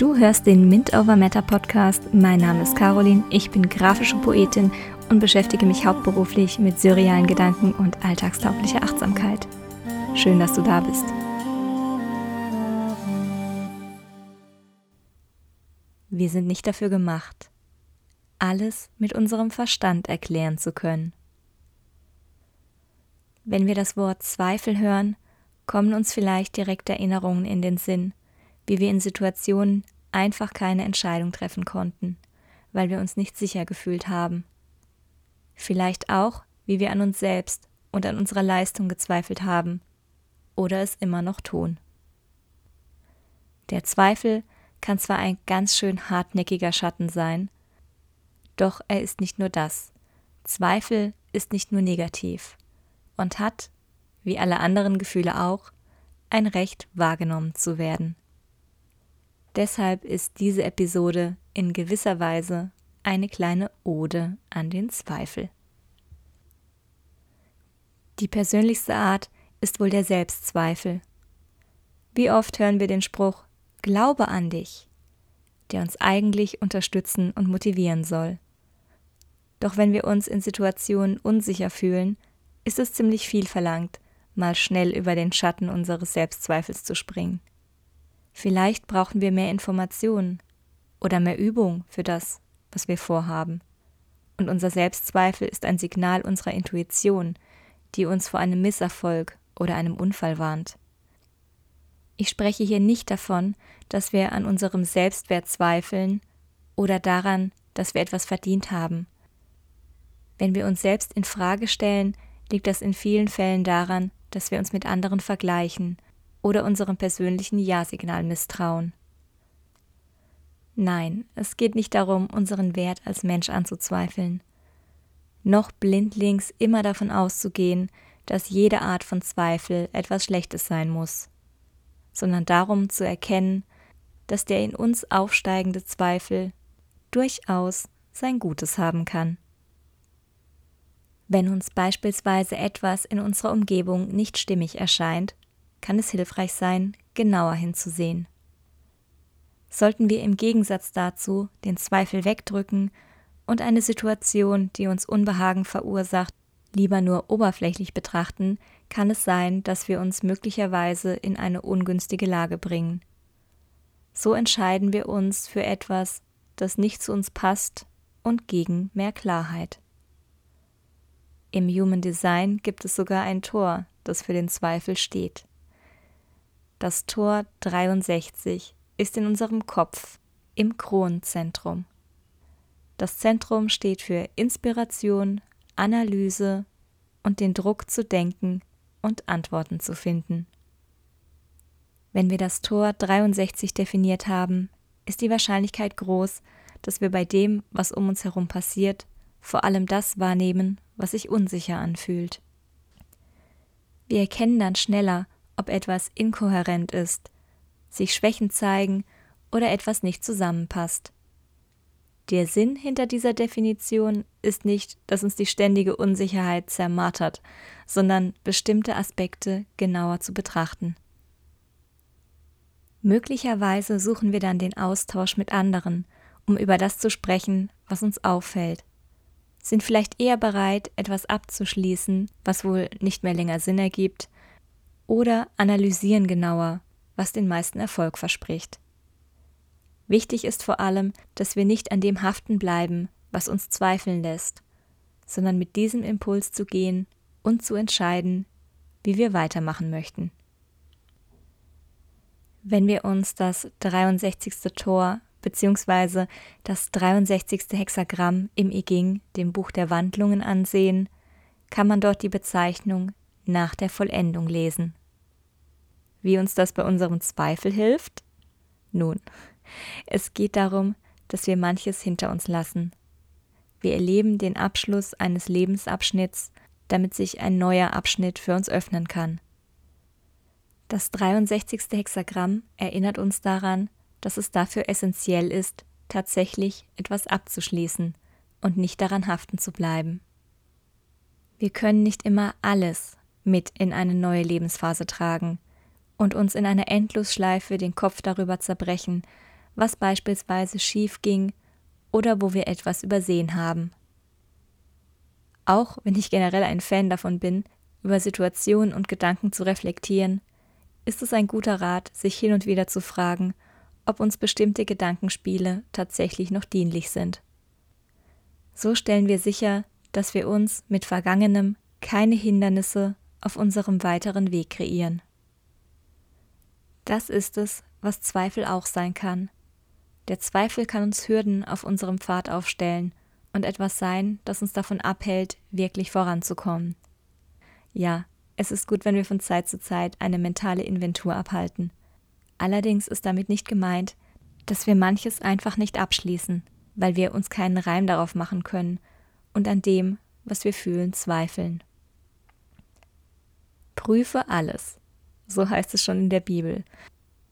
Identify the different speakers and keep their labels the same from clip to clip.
Speaker 1: Du hörst den Mint Over Matter Podcast. Mein Name ist Caroline, ich bin grafische Poetin und beschäftige mich hauptberuflich mit surrealen Gedanken und alltagstauglicher Achtsamkeit. Schön, dass du da bist. Wir sind nicht dafür gemacht, alles mit unserem Verstand erklären zu können. Wenn wir das Wort Zweifel hören, kommen uns vielleicht direkt Erinnerungen in den Sinn, wie wir in Situationen einfach keine Entscheidung treffen konnten, weil wir uns nicht sicher gefühlt haben. Vielleicht auch, wie wir an uns selbst und an unserer Leistung gezweifelt haben oder es immer noch tun. Der Zweifel kann zwar ein ganz schön hartnäckiger Schatten sein, doch er ist nicht nur das. Zweifel ist nicht nur negativ und hat, wie alle anderen Gefühle auch, ein Recht wahrgenommen zu werden. Deshalb ist diese Episode in gewisser Weise eine kleine Ode an den Zweifel. Die persönlichste Art ist wohl der Selbstzweifel. Wie oft hören wir den Spruch Glaube an dich, der uns eigentlich unterstützen und motivieren soll. Doch wenn wir uns in Situationen unsicher fühlen, ist es ziemlich viel verlangt, mal schnell über den Schatten unseres Selbstzweifels zu springen. Vielleicht brauchen wir mehr Informationen oder mehr Übung für das, was wir vorhaben. Und unser Selbstzweifel ist ein Signal unserer Intuition, die uns vor einem Misserfolg oder einem Unfall warnt. Ich spreche hier nicht davon, dass wir an unserem Selbstwert zweifeln oder daran, dass wir etwas verdient haben. Wenn wir uns selbst in Frage stellen, liegt das in vielen Fällen daran, dass wir uns mit anderen vergleichen oder unserem persönlichen Ja-Signal misstrauen. Nein, es geht nicht darum, unseren Wert als Mensch anzuzweifeln, noch blindlings immer davon auszugehen, dass jede Art von Zweifel etwas Schlechtes sein muss, sondern darum zu erkennen, dass der in uns aufsteigende Zweifel durchaus sein Gutes haben kann. Wenn uns beispielsweise etwas in unserer Umgebung nicht stimmig erscheint, kann es hilfreich sein, genauer hinzusehen. Sollten wir im Gegensatz dazu den Zweifel wegdrücken und eine Situation, die uns Unbehagen verursacht, lieber nur oberflächlich betrachten, kann es sein, dass wir uns möglicherweise in eine ungünstige Lage bringen. So entscheiden wir uns für etwas, das nicht zu uns passt und gegen mehr Klarheit. Im Human Design gibt es sogar ein Tor, das für den Zweifel steht. Das Tor 63 ist in unserem Kopf im Kronenzentrum. Das Zentrum steht für Inspiration, Analyse und den Druck zu denken und Antworten zu finden. Wenn wir das Tor 63 definiert haben, ist die Wahrscheinlichkeit groß, dass wir bei dem, was um uns herum passiert, vor allem das wahrnehmen, was sich unsicher anfühlt. Wir erkennen dann schneller, ob etwas inkohärent ist, sich Schwächen zeigen oder etwas nicht zusammenpasst. Der Sinn hinter dieser Definition ist nicht, dass uns die ständige Unsicherheit zermartert, sondern bestimmte Aspekte genauer zu betrachten. Möglicherweise suchen wir dann den Austausch mit anderen, um über das zu sprechen, was uns auffällt sind vielleicht eher bereit, etwas abzuschließen, was wohl nicht mehr länger Sinn ergibt, oder analysieren genauer, was den meisten Erfolg verspricht. Wichtig ist vor allem, dass wir nicht an dem haften bleiben, was uns zweifeln lässt, sondern mit diesem Impuls zu gehen und zu entscheiden, wie wir weitermachen möchten. Wenn wir uns das 63. Tor beziehungsweise das 63. Hexagramm im I Ching, dem Buch der Wandlungen, ansehen, kann man dort die Bezeichnung nach der Vollendung lesen. Wie uns das bei unserem Zweifel hilft? Nun, es geht darum, dass wir manches hinter uns lassen, Wir erleben den Abschluss eines Lebensabschnitts, damit sich ein neuer Abschnitt für uns öffnen kann. Das 63. Hexagramm erinnert uns daran, dass es dafür essentiell ist, tatsächlich etwas abzuschließen und nicht daran haften zu bleiben. Wir können nicht immer alles mit in eine neue Lebensphase tragen und uns in einer Endlosschleife den Kopf darüber zerbrechen, was beispielsweise schief ging oder wo wir etwas übersehen haben. Auch wenn ich generell ein Fan davon bin, über Situationen und Gedanken zu reflektieren, ist es ein guter Rat, sich hin und wieder zu fragen, ob uns bestimmte Gedankenspiele tatsächlich noch dienlich sind. So stellen wir sicher, dass wir uns mit Vergangenem keine Hindernisse auf unserem weiteren Weg kreieren. Das ist es, was Zweifel auch sein kann. Der Zweifel kann uns Hürden auf unserem Pfad aufstellen und etwas sein, das uns davon abhält, wirklich voranzukommen. Ja, es ist gut, wenn wir von Zeit zu Zeit eine mentale Inventur abhalten. Allerdings ist damit nicht gemeint, dass wir manches einfach nicht abschließen, weil wir uns keinen Reim darauf machen können und an dem, was wir fühlen, zweifeln. Prüfe alles, so heißt es schon in der Bibel.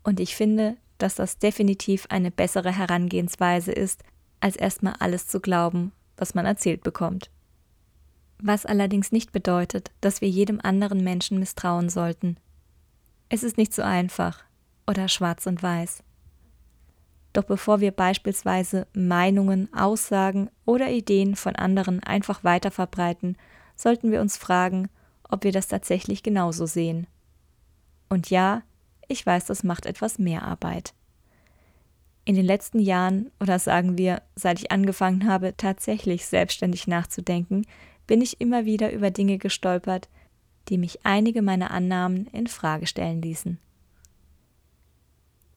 Speaker 1: Und ich finde, dass das definitiv eine bessere Herangehensweise ist, als erstmal alles zu glauben, was man erzählt bekommt. Was allerdings nicht bedeutet, dass wir jedem anderen Menschen misstrauen sollten. Es ist nicht so einfach oder schwarz und weiß. Doch bevor wir beispielsweise Meinungen, Aussagen oder Ideen von anderen einfach weiterverbreiten, sollten wir uns fragen, ob wir das tatsächlich genauso sehen. Und ja, ich weiß, das macht etwas mehr Arbeit. In den letzten Jahren, oder sagen wir, seit ich angefangen habe, tatsächlich selbstständig nachzudenken, bin ich immer wieder über Dinge gestolpert, die mich einige meiner Annahmen in Frage stellen ließen.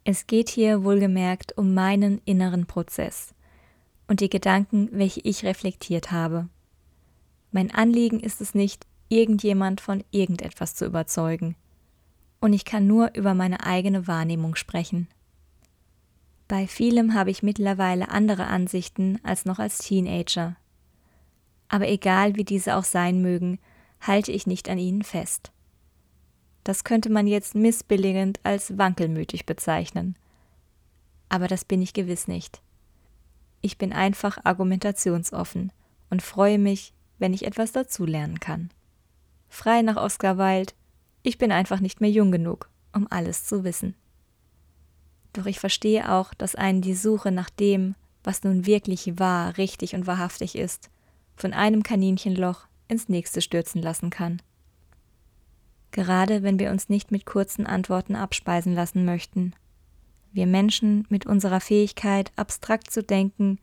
Speaker 1: Es geht hier wohlgemerkt um meinen inneren Prozess und die Gedanken, welche ich reflektiert habe. Mein Anliegen ist es nicht, irgendjemand von irgendetwas zu überzeugen und ich kann nur über meine eigene Wahrnehmung sprechen. Bei vielem habe ich mittlerweile andere Ansichten als noch als Teenager. Aber egal wie diese auch sein mögen, halte ich nicht an ihnen fest. Das könnte man jetzt missbilligend als wankelmütig bezeichnen. Aber das bin ich gewiss nicht. Ich bin einfach argumentationsoffen und freue mich, wenn ich etwas dazulernen kann. Frei nach Oscar Wilde, ich bin einfach nicht mehr jung genug, um alles zu wissen. Doch ich verstehe auch, dass einen die Suche nach dem, was nun wirklich wahr, richtig und wahrhaftig ist, von einem Kaninchenloch ins nächste stürzen lassen kann. Gerade wenn wir uns nicht mit kurzen Antworten abspeisen lassen möchten. Wir Menschen mit unserer Fähigkeit, abstrakt zu denken,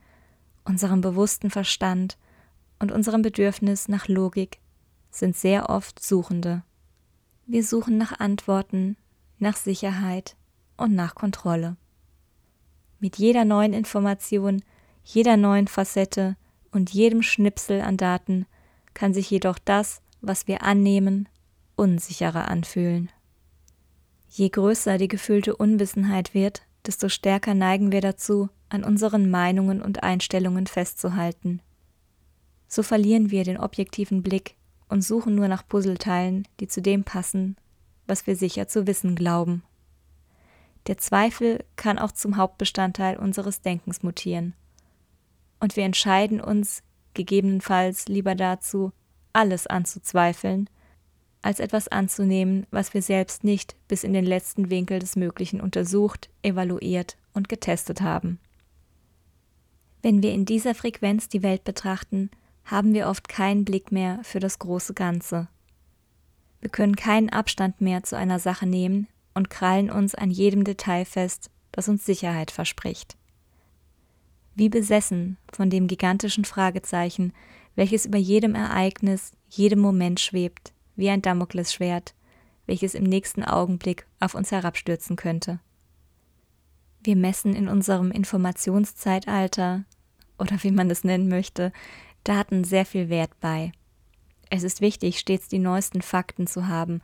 Speaker 1: unserem bewussten Verstand und unserem Bedürfnis nach Logik sind sehr oft Suchende. Wir suchen nach Antworten, nach Sicherheit und nach Kontrolle. Mit jeder neuen Information, jeder neuen Facette und jedem Schnipsel an Daten kann sich jedoch das, was wir annehmen, unsicherer anfühlen. Je größer die gefühlte Unwissenheit wird, desto stärker neigen wir dazu, an unseren Meinungen und Einstellungen festzuhalten. So verlieren wir den objektiven Blick und suchen nur nach Puzzleteilen, die zu dem passen, was wir sicher zu wissen glauben. Der Zweifel kann auch zum Hauptbestandteil unseres Denkens mutieren. Und wir entscheiden uns gegebenenfalls lieber dazu, alles anzuzweifeln, als etwas anzunehmen, was wir selbst nicht bis in den letzten Winkel des Möglichen untersucht, evaluiert und getestet haben. Wenn wir in dieser Frequenz die Welt betrachten, haben wir oft keinen Blick mehr für das große Ganze. Wir können keinen Abstand mehr zu einer Sache nehmen und krallen uns an jedem Detail fest, das uns Sicherheit verspricht. Wie besessen von dem gigantischen Fragezeichen, welches über jedem Ereignis, jedem Moment schwebt, wie ein Damoklesschwert, welches im nächsten Augenblick auf uns herabstürzen könnte. Wir messen in unserem Informationszeitalter, oder wie man es nennen möchte, Daten sehr viel Wert bei. Es ist wichtig, stets die neuesten Fakten zu haben,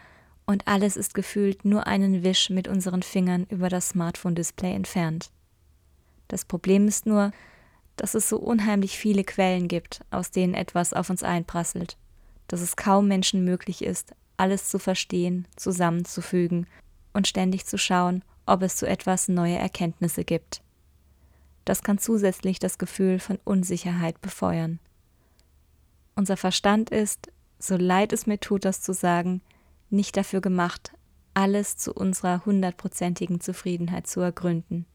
Speaker 1: und alles ist gefühlt nur einen Wisch mit unseren Fingern über das Smartphone-Display entfernt. Das Problem ist nur, dass es so unheimlich viele Quellen gibt, aus denen etwas auf uns einprasselt, dass es kaum Menschen möglich ist, alles zu verstehen, zusammenzufügen und ständig zu schauen, ob es zu etwas neue Erkenntnisse gibt. Das kann zusätzlich das Gefühl von Unsicherheit befeuern. Unser Verstand ist, so leid es mir tut, das zu sagen, nicht dafür gemacht, alles zu unserer hundertprozentigen Zufriedenheit zu ergründen.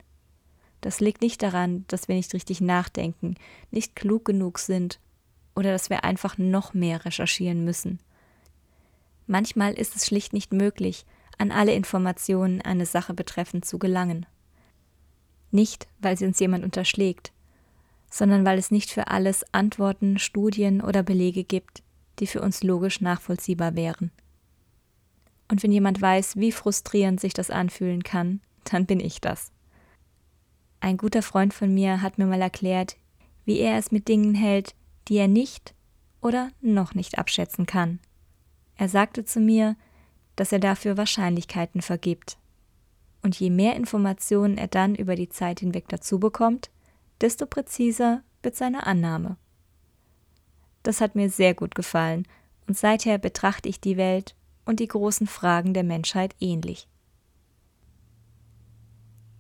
Speaker 1: Das liegt nicht daran, dass wir nicht richtig nachdenken, nicht klug genug sind oder dass wir einfach noch mehr recherchieren müssen. Manchmal ist es schlicht nicht möglich, an alle Informationen eine Sache betreffend zu gelangen. Nicht, weil sie uns jemand unterschlägt, sondern weil es nicht für alles Antworten, Studien oder Belege gibt, die für uns logisch nachvollziehbar wären. Und wenn jemand weiß, wie frustrierend sich das anfühlen kann, dann bin ich das. Ein guter Freund von mir hat mir mal erklärt, wie er es mit Dingen hält, die er nicht oder noch nicht abschätzen kann. Er sagte zu mir, dass er dafür Wahrscheinlichkeiten vergibt. Und je mehr Informationen er dann über die Zeit hinweg dazu bekommt, desto präziser wird seine Annahme. Das hat mir sehr gut gefallen, und seither betrachte ich die Welt und die großen Fragen der Menschheit ähnlich.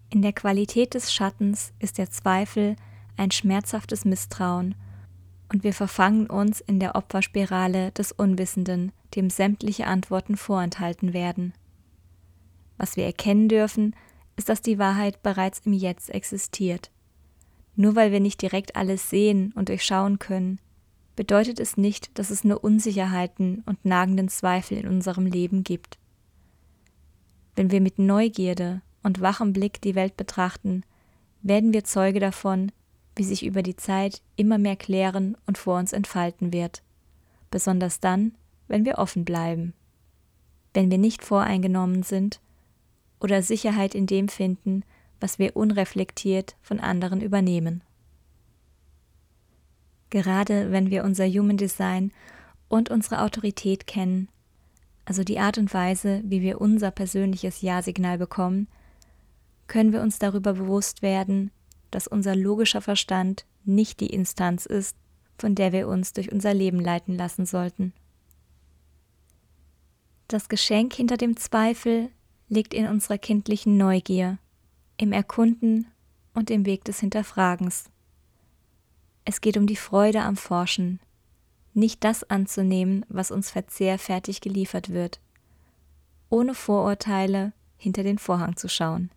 Speaker 1: In der Qualität des Schattens ist der Zweifel ein schmerzhaftes Misstrauen, und wir verfangen uns in der Opferspirale des Unwissenden, dem sämtliche Antworten vorenthalten werden. Was wir erkennen dürfen, ist, dass die Wahrheit bereits im Jetzt existiert. Nur weil wir nicht direkt alles sehen und durchschauen können, bedeutet es nicht, dass es nur Unsicherheiten und nagenden Zweifel in unserem Leben gibt. Wenn wir mit Neugierde und wachem Blick die Welt betrachten, werden wir Zeuge davon, wie sich über die Zeit immer mehr klären und vor uns entfalten wird, besonders dann, wenn wir offen bleiben. Wenn wir nicht voreingenommen sind oder Sicherheit in dem finden, was wir unreflektiert von anderen übernehmen. Gerade wenn wir unser Human Design und unsere Autorität kennen, also die Art und Weise, wie wir unser persönliches Ja-Signal bekommen, können wir uns darüber bewusst werden, dass unser logischer Verstand nicht die Instanz ist, von der wir uns durch unser Leben leiten lassen sollten. Das Geschenk hinter dem Zweifel liegt in unserer kindlichen Neugier, im Erkunden und im Weg des Hinterfragens. Es geht um die Freude am Forschen, nicht das anzunehmen, was uns verzehrfertig geliefert wird, ohne Vorurteile hinter den Vorhang zu schauen.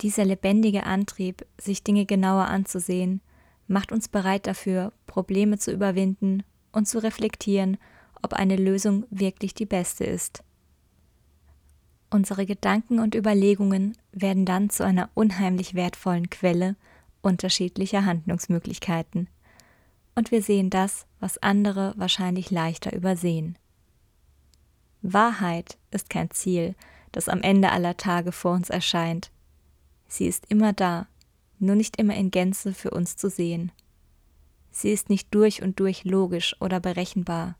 Speaker 1: Dieser lebendige Antrieb, sich Dinge genauer anzusehen, macht uns bereit dafür, Probleme zu überwinden und zu reflektieren, ob eine Lösung wirklich die beste ist. Unsere Gedanken und Überlegungen werden dann zu einer unheimlich wertvollen Quelle unterschiedlicher Handlungsmöglichkeiten. Und wir sehen das, was andere wahrscheinlich leichter übersehen. Wahrheit ist kein Ziel, das am Ende aller Tage vor uns erscheint. Sie ist immer da, nur nicht immer in Gänze für uns zu sehen. Sie ist nicht durch und durch logisch oder berechenbar.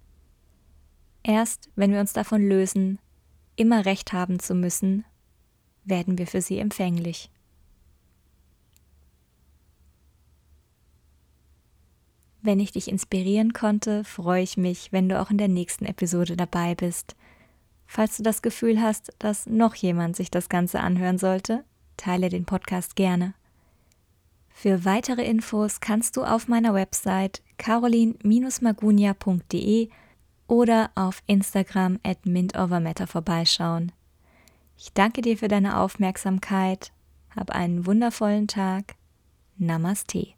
Speaker 1: Erst wenn wir uns davon lösen, immer recht haben zu müssen, werden wir für sie empfänglich. Wenn ich dich inspirieren konnte, freue ich mich, wenn du auch in der nächsten Episode dabei bist. Falls du das Gefühl hast, dass noch jemand sich das Ganze anhören sollte, teile den Podcast gerne. Für weitere Infos kannst du auf meiner Website carolin-magunia.de oder auf Instagram at mintovermatter vorbeischauen. Ich danke dir für deine Aufmerksamkeit. Hab einen wundervollen Tag. Namaste.